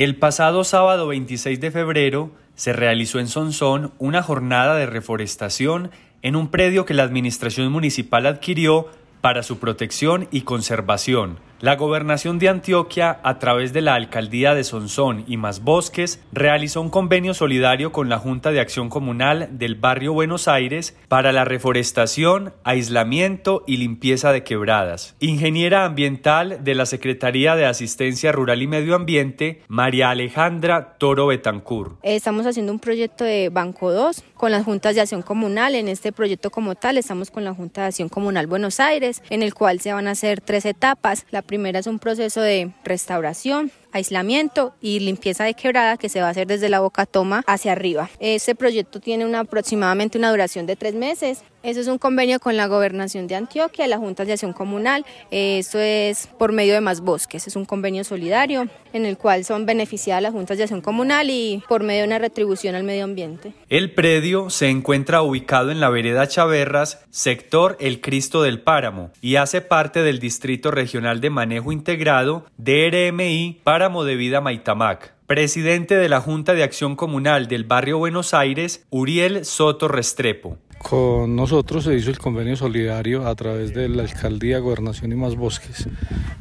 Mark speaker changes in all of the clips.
Speaker 1: El pasado sábado 26 de febrero se realizó en Sonsón una jornada de reforestación en un predio que la administración municipal adquirió para su protección y conservación. La gobernación de Antioquia, a través de la alcaldía de Sonsón y Más Bosques, realizó un convenio solidario con la Junta de Acción Comunal del barrio Buenos Aires para la reforestación, aislamiento y limpieza de quebradas. Ingeniera ambiental de la Secretaría de Asistencia Rural y Medio Ambiente, María Alejandra Toro Betancur.
Speaker 2: Estamos haciendo un proyecto de Banco 2 con las juntas de acción comunal. En este proyecto como tal estamos con la Junta de Acción Comunal Buenos Aires, en el cual se van a hacer tres etapas. Primera es un proceso de restauración, aislamiento y limpieza de quebrada que se va a hacer desde la boca toma hacia arriba. Este proyecto tiene una, aproximadamente una duración de tres meses. Eso es un convenio con la Gobernación de Antioquia, la Junta de Acción Comunal. Eso es por medio de Más Bosques. Es un convenio solidario en el cual son beneficiadas las Juntas de Acción Comunal y por medio de una retribución al medio ambiente.
Speaker 1: El predio se encuentra ubicado en la vereda Chaverras, sector El Cristo del Páramo, y hace parte del Distrito Regional de Manejo Integrado, DRMI, para Páramo de Vida Maitamac. Presidente de la Junta de Acción Comunal del Barrio Buenos Aires, Uriel Soto Restrepo.
Speaker 3: Con nosotros se hizo el convenio solidario a través de la Alcaldía, Gobernación y Más Bosques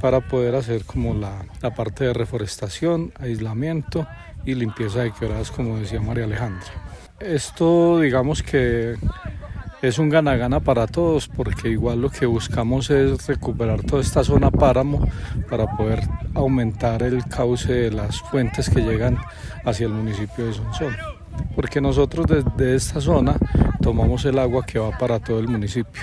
Speaker 3: para poder hacer como la, la parte de reforestación, aislamiento y limpieza de quebradas, como decía María Alejandra. Esto digamos que es un gana-gana para todos porque igual lo que buscamos es recuperar toda esta zona páramo para poder aumentar el cauce de las fuentes que llegan hacia el municipio de Sonsón. Porque nosotros desde esta zona tomamos el agua que va para todo el municipio.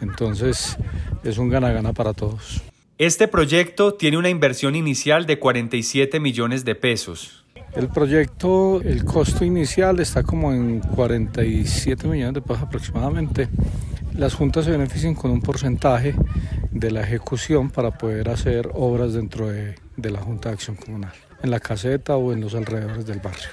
Speaker 3: Entonces es un gana-gana para todos.
Speaker 1: Este proyecto tiene una inversión inicial de 47 millones de pesos.
Speaker 3: El proyecto, el costo inicial está como en 47 millones de pesos aproximadamente. Las juntas se benefician con un porcentaje de la ejecución para poder hacer obras dentro de, de la Junta de Acción Comunal, en la caseta o en los alrededores del barrio.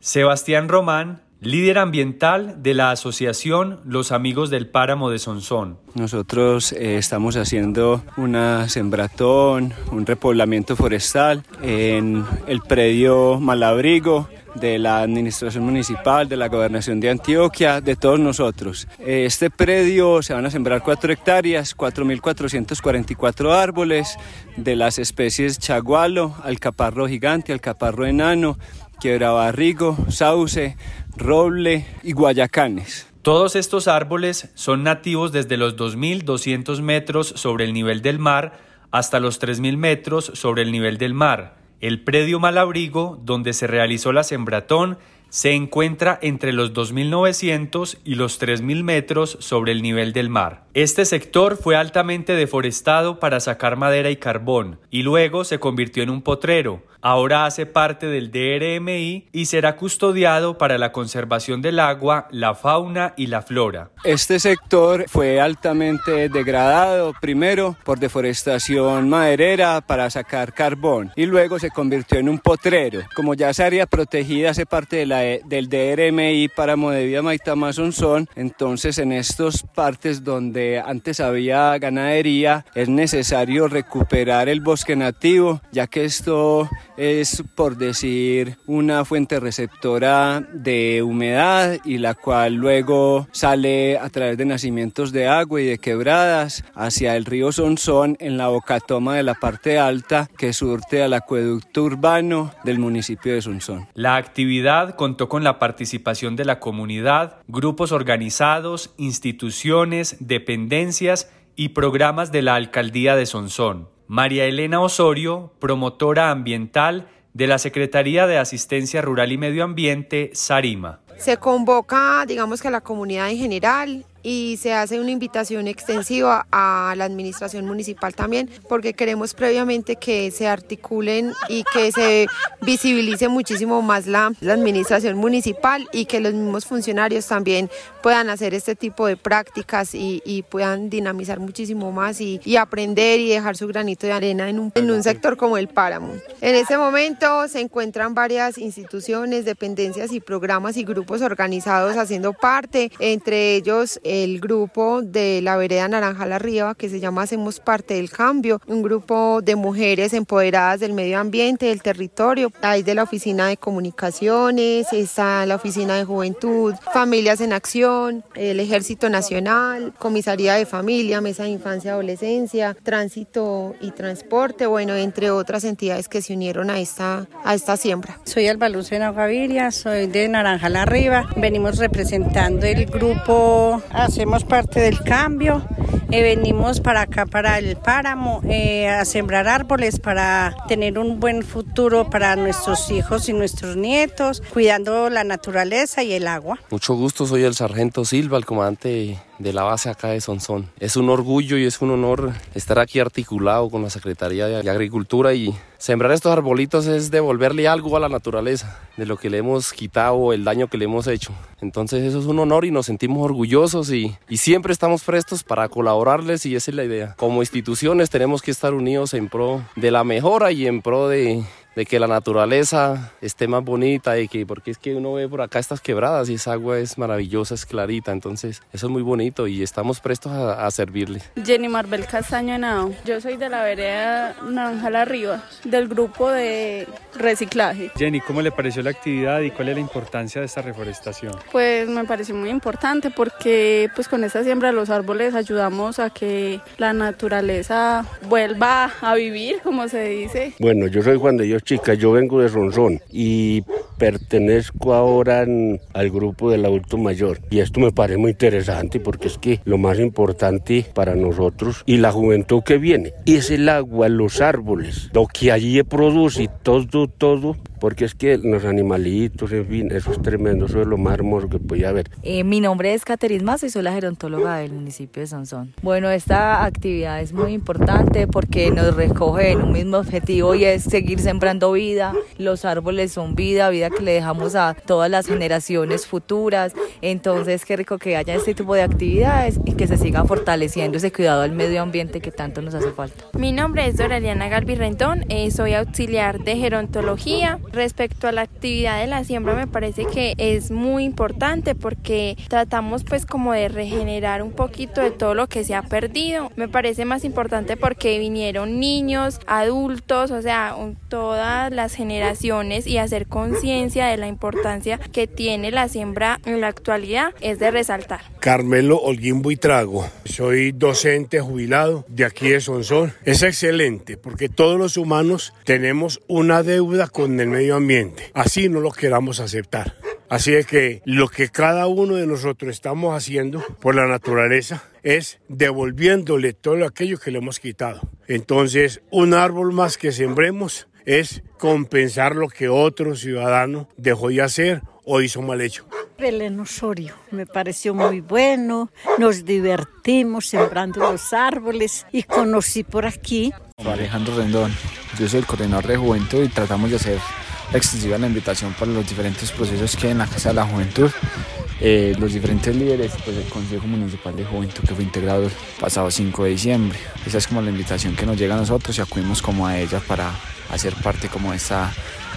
Speaker 1: Sebastián Román líder ambiental de la asociación Los Amigos del Páramo de Sonsón.
Speaker 4: Nosotros eh, estamos haciendo una sembratón, un repoblamiento forestal en el predio Malabrigo de la Administración Municipal, de la Gobernación de Antioquia, de todos nosotros. Este predio se van a sembrar 4 hectáreas, 4.444 árboles de las especies chagualo, alcaparro gigante, alcaparro enano, quiebrabarrigo, sauce, roble y guayacanes.
Speaker 1: Todos estos árboles son nativos desde los 2.200 metros sobre el nivel del mar hasta los 3.000 metros sobre el nivel del mar. El predio Malabrigo, donde se realizó la sembratón, se encuentra entre los 2.900 y los 3.000 metros sobre el nivel del mar. Este sector fue altamente deforestado para sacar madera y carbón y luego se convirtió en un potrero. Ahora hace parte del DRMI y será custodiado para la conservación del agua, la fauna y la flora.
Speaker 4: Este sector fue altamente degradado primero por deforestación maderera para sacar carbón y luego se convirtió en un potrero. Como ya esa área protegida hace parte de la, del DRMI para de Vida son entonces en estas partes donde antes había ganadería es necesario recuperar el bosque nativo ya que esto es, por decir, una fuente receptora de humedad y la cual luego sale a través de nacimientos de agua y de quebradas hacia el río Sonsón en la bocatoma de la parte alta que surte al acueducto urbano del municipio de Sonsón.
Speaker 1: La actividad contó con la participación de la comunidad, grupos organizados, instituciones, dependencias y programas de la alcaldía de Sonsón. María Elena Osorio, promotora ambiental de la Secretaría de Asistencia Rural y Medio Ambiente, Sarima.
Speaker 5: Se convoca, digamos que a la comunidad en general, y se hace una invitación extensiva a la administración municipal también, porque queremos previamente que se articulen y que se visibilice muchísimo más la, administración municipal y que los mismos funcionarios también puedan hacer este tipo de prácticas y, y puedan dinamizar muchísimo más y, y, aprender y dejar su granito de arena en un, en un sector como el páramo. En este momento se encuentran varias instituciones, dependencias y programas y grupos organizados haciendo parte, entre ellos el grupo de la vereda Naranjal Arriba que se llama Hacemos Parte del Cambio, un grupo de mujeres empoderadas del medio ambiente, del territorio. Hay de la Oficina de Comunicaciones, está la Oficina de Juventud, Familias en Acción, el Ejército Nacional, Comisaría de Familia, Mesa de Infancia y Adolescencia, Tránsito y Transporte, bueno, entre otras entidades que se unieron a esta, a esta siembra.
Speaker 6: Soy Alba Lucena Gaviria, soy de Naranjal Arriba. Venimos representando el grupo, hacemos parte del cambio. Eh, venimos para acá, para el páramo, eh, a sembrar árboles para tener un buen futuro para nuestros hijos y nuestros nietos, cuidando la naturaleza y el agua.
Speaker 7: Mucho gusto, soy el sargento Silva, el comandante de la base acá de Sonsón. Es un orgullo y es un honor estar aquí articulado con la Secretaría de Agricultura y sembrar estos arbolitos es devolverle algo a la naturaleza de lo que le hemos quitado, el daño que le hemos hecho. Entonces eso es un honor y nos sentimos orgullosos y, y siempre estamos prestos para colaborarles y esa es la idea. Como instituciones tenemos que estar unidos en pro de la mejora y en pro de, de que la naturaleza esté más bonita y que porque es que uno ve por acá estas quebradas y esa agua es maravillosa, es clarita, entonces eso es muy bonito y estamos prestos a, a servirle.
Speaker 8: Jenny Marbel Castaño Henao, yo soy de la vereda Naranjal Arriba, del grupo de reciclaje.
Speaker 1: Jenny, ¿cómo le pareció la actividad y cuál es la importancia de esta reforestación?
Speaker 8: Pues me pareció muy importante porque pues con esta siembra de los árboles ayudamos a que la naturaleza vuelva a vivir, como se dice.
Speaker 9: Bueno, yo soy Juan de Dios Chica, yo vengo de Ronsón y pertenezco ahora en- al grupo del adulto mayor. Y esto me parece muy interesante porque es que lo más importante para nosotros y la juventud que viene es el agua, los árboles, lo que allí produce todo, todo. Porque es que los animalitos, en fin, eso es tremendo, eso es lo más hermoso que podía haber.
Speaker 10: Eh, mi nombre es Caterin Mazo y soy la gerontóloga del municipio de Sonsón. Bueno, esta actividad es muy importante porque nos recoge en un mismo objetivo y es seguir sembrando vida. Los árboles son vida, vida que le dejamos a todas las generaciones futuras. Entonces, qué rico que haya este tipo de actividades y que se siga fortaleciendo ese cuidado al medio ambiente que tanto nos hace falta.
Speaker 11: Mi nombre es Doraliana Galvi Rendón, eh, soy auxiliar de gerontología. Respecto a la actividad de la siembra me parece que es muy importante porque tratamos pues como de regenerar un poquito de todo lo que se ha perdido. Me parece más importante porque vinieron niños, adultos, o sea, todas las generaciones y hacer conciencia de la importancia que tiene la siembra en la actualidad es de resaltar.
Speaker 12: Carmelo Holguín Buitrago. Soy docente jubilado de aquí de Sonsón. Es excelente porque todos los humanos tenemos una deuda con el medio ambiente. Así no lo queramos aceptar. Así es que lo que cada uno de nosotros estamos haciendo por la naturaleza es devolviéndole todo aquello que le hemos quitado. Entonces, un árbol más que sembremos es compensar lo que otro ciudadano dejó de hacer o hizo mal hecho.
Speaker 13: Belén Osorio, me pareció muy bueno, nos divertimos sembrando los árboles y conocí por aquí
Speaker 14: Alejandro Rendón, yo soy el coordinador de juventud y tratamos de hacer extensiva la invitación para los diferentes procesos que hay en la Casa de la Juventud. Eh, los diferentes líderes, pues el Consejo Municipal de Juventud que fue integrado el pasado 5 de diciembre. Esa es como la invitación que nos llega a nosotros y acudimos como a ella para hacer parte como de esta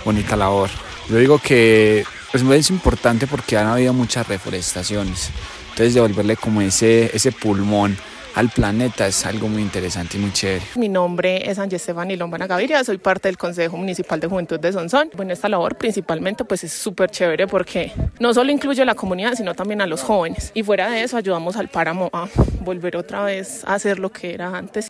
Speaker 14: bonita labor. Yo digo que pues, es importante porque han habido muchas reforestaciones. Entonces devolverle como ese, ese pulmón al planeta es algo muy interesante y muy chévere.
Speaker 15: Mi nombre es Ángel Estefani Lombana Gaviria, soy parte del Consejo Municipal de Juventud de Sonsón. Bueno, esta labor principalmente pues es súper chévere porque no solo incluye a la comunidad, sino también a los jóvenes. Y fuera de eso ayudamos al páramo a volver otra vez a hacer lo que era antes.